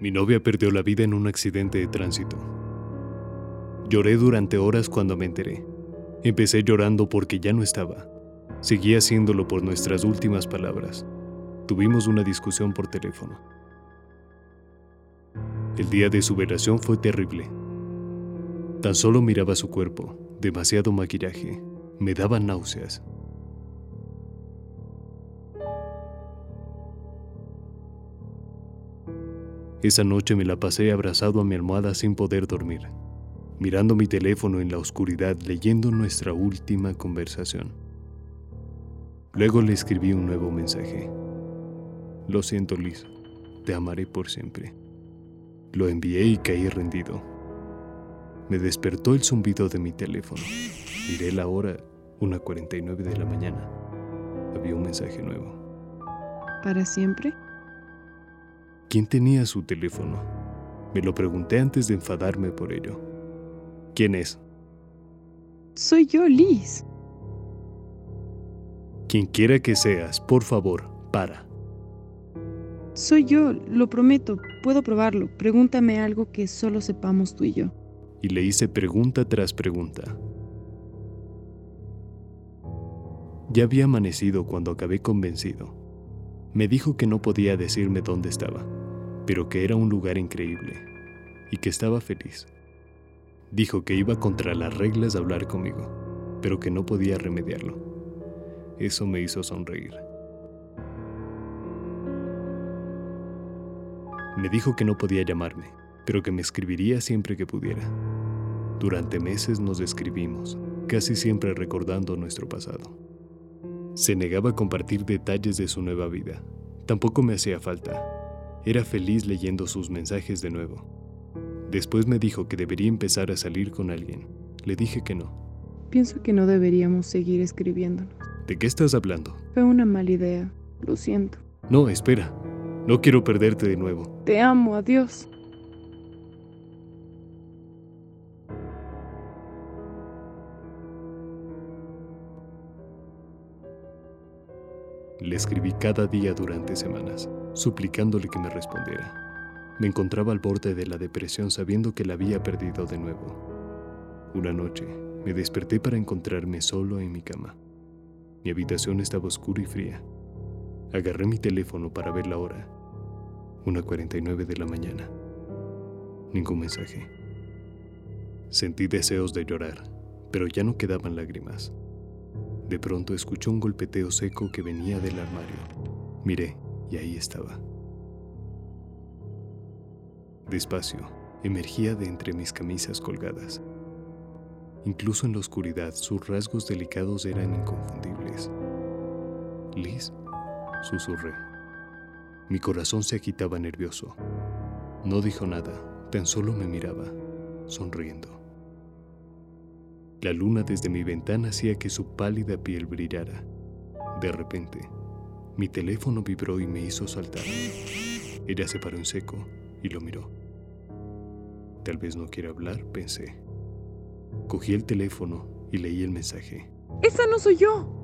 Mi novia perdió la vida en un accidente de tránsito. Lloré durante horas cuando me enteré. Empecé llorando porque ya no estaba. Seguí haciéndolo por nuestras últimas palabras. Tuvimos una discusión por teléfono. El día de su velación fue terrible. Tan solo miraba su cuerpo, demasiado maquillaje, me daba náuseas. Esa noche me la pasé abrazado a mi almohada sin poder dormir, mirando mi teléfono en la oscuridad leyendo nuestra última conversación. Luego le escribí un nuevo mensaje. Lo siento, Liz, te amaré por siempre. Lo envié y caí rendido. Me despertó el zumbido de mi teléfono. Miré la hora, una 49 de la mañana. Había un mensaje nuevo. ¿Para siempre? ¿Quién tenía su teléfono? Me lo pregunté antes de enfadarme por ello. ¿Quién es? Soy yo, Liz. Quien quiera que seas, por favor, para. Soy yo, lo prometo, puedo probarlo. Pregúntame algo que solo sepamos tú y yo. Y le hice pregunta tras pregunta. Ya había amanecido cuando acabé convencido. Me dijo que no podía decirme dónde estaba, pero que era un lugar increíble y que estaba feliz. Dijo que iba contra las reglas de hablar conmigo, pero que no podía remediarlo. Eso me hizo sonreír. Me dijo que no podía llamarme, pero que me escribiría siempre que pudiera. Durante meses nos escribimos, casi siempre recordando nuestro pasado. Se negaba a compartir detalles de su nueva vida. Tampoco me hacía falta. Era feliz leyendo sus mensajes de nuevo. Después me dijo que debería empezar a salir con alguien. Le dije que no. Pienso que no deberíamos seguir escribiéndonos. ¿De qué estás hablando? Fue una mala idea. Lo siento. No, espera. No quiero perderte de nuevo. Te amo, adiós. Le escribí cada día durante semanas, suplicándole que me respondiera. Me encontraba al borde de la depresión sabiendo que la había perdido de nuevo. Una noche, me desperté para encontrarme solo en mi cama. Mi habitación estaba oscura y fría. Agarré mi teléfono para ver la hora. Una 49 de la mañana. Ningún mensaje. Sentí deseos de llorar, pero ya no quedaban lágrimas. De pronto escuché un golpeteo seco que venía del armario. Miré y ahí estaba. Despacio, emergía de entre mis camisas colgadas. Incluso en la oscuridad, sus rasgos delicados eran inconfundibles. Liz, susurré. Mi corazón se agitaba nervioso. No dijo nada, tan solo me miraba, sonriendo. La luna desde mi ventana hacía que su pálida piel brillara. De repente, mi teléfono vibró y me hizo saltar. Ella se paró en seco y lo miró. Tal vez no quiera hablar, pensé. Cogí el teléfono y leí el mensaje. Esa no soy yo.